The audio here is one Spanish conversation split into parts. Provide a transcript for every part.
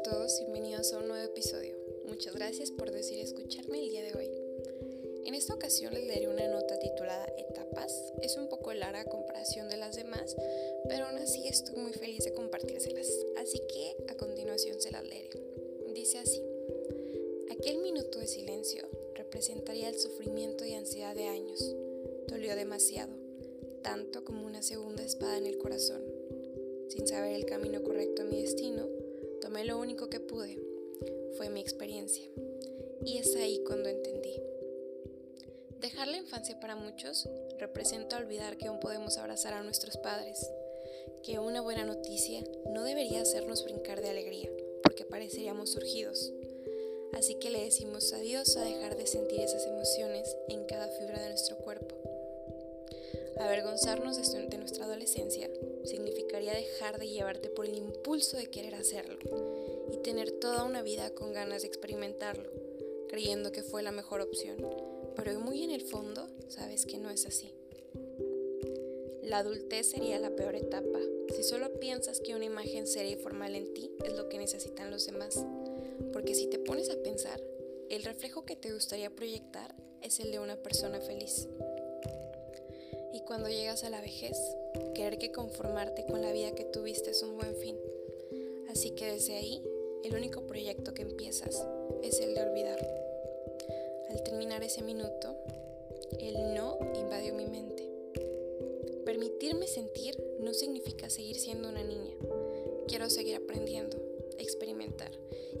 a todos, bienvenidos a un nuevo episodio. Muchas gracias por decidir escucharme el día de hoy. En esta ocasión les leeré una nota titulada Etapas. Es un poco larga comparación de las demás, pero aún así estoy muy feliz de compartírselas. Así que a continuación se las leeré. Dice así. Aquel minuto de silencio representaría el sufrimiento y ansiedad de años. Dolió demasiado, tanto como una segunda espada en el corazón. Sin saber el camino correcto a mi destino, tomé lo único que pude. Fue mi experiencia. Y es ahí cuando entendí. Dejar la infancia para muchos representa olvidar que aún podemos abrazar a nuestros padres, que una buena noticia no debería hacernos brincar de alegría, porque pareceríamos surgidos Así que le decimos adiós a dejar de sentir esas emociones en cada fibra de nuestro cuerpo. Avergonzarnos de nuestra adolescencia significaría dejar de llevarte por el impulso de querer hacerlo y tener toda una vida con ganas de experimentarlo, creyendo que fue la mejor opción, pero muy en el fondo sabes que no es así. La adultez sería la peor etapa si solo piensas que una imagen seria y formal en ti es lo que necesitan los demás porque si te pones a pensar, el reflejo que te gustaría proyectar es el de una persona feliz. Y cuando llegas a la vejez, querer que conformarte con la vida que tuviste es un buen fin. Así que desde ahí, el único proyecto que empiezas es el de olvidar. Al terminar ese minuto, el no invadió mi mente. Permitirme sentir no significa seguir siendo una niña. Quiero seguir aprendiendo, experimentar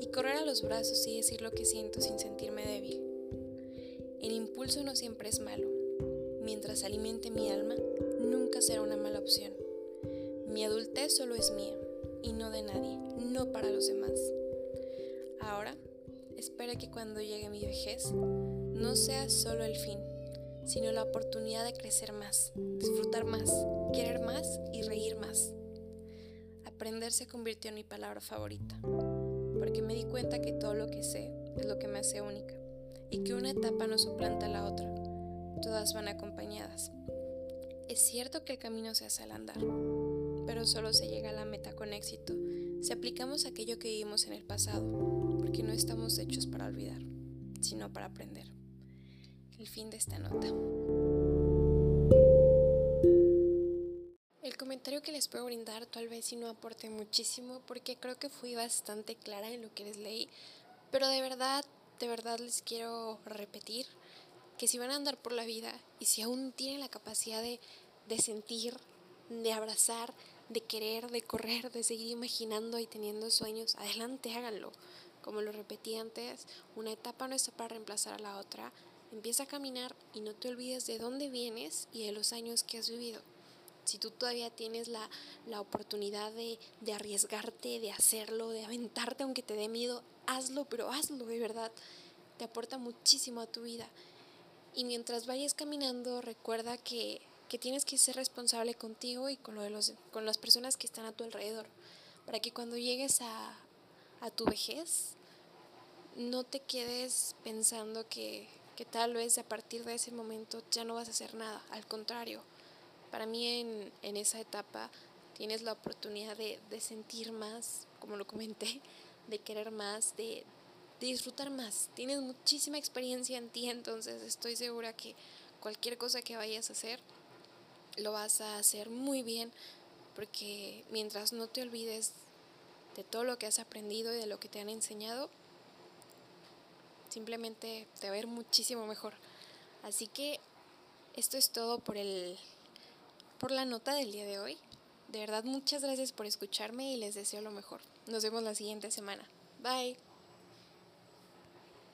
y correr a los brazos y decir lo que siento sin sentirme débil. El impulso no siempre es malo. Mientras alimente mi alma, nunca será una mala opción. Mi adultez solo es mía y no de nadie, no para los demás. Ahora, espero que cuando llegue mi vejez, no sea solo el fin, sino la oportunidad de crecer más, disfrutar más, querer más y reír más. Aprender se convirtió en mi palabra favorita, porque me di cuenta que todo lo que sé es lo que me hace única y que una etapa no suplanta a la otra, todas van acompañadas. Es cierto que el camino se hace al andar, pero solo se llega a la meta con éxito si aplicamos aquello que vivimos en el pasado, porque no estamos hechos para olvidar, sino para aprender. El fin de esta nota. comentario que les puedo brindar tal vez si no aporte muchísimo porque creo que fui bastante clara en lo que les leí, pero de verdad, de verdad les quiero repetir que si van a andar por la vida y si aún tienen la capacidad de, de sentir, de abrazar, de querer, de correr, de seguir imaginando y teniendo sueños, adelante háganlo. Como lo repetí antes, una etapa no está para reemplazar a la otra. Empieza a caminar y no te olvides de dónde vienes y de los años que has vivido si tú todavía tienes la, oportunidad de, de, arriesgarte, de hacerlo, de aventarte aunque te dé miedo, hazlo, pero hazlo de verdad. Te aporta muchísimo a tu vida. Y mientras vayas caminando, recuerda que, que tienes que ser responsable contigo y con, lo de los, con las personas que están a tu alrededor. Para que cuando llegues a, a tu vejez, no te quedes pensando que, que tal vez a partir de ese momento ya no vas a hacer nada. Al contrario, para mí en, en esa etapa tienes la oportunidad de, de, sentir más, como lo comenté, de querer más, de, disfrutar más. Tienes muchísima experiencia en ti, entonces estoy segura que cualquier cosa que vayas a hacer, lo vas a hacer muy bien, porque mientras no te olvides de todo lo que has aprendido y de lo que te han enseñado, simplemente te va a ir muchísimo mejor. Así que esto es todo por el por la nota del día de hoy. De verdad, muchas gracias por escucharme y les deseo lo mejor. Nos vemos la siguiente semana. Bye.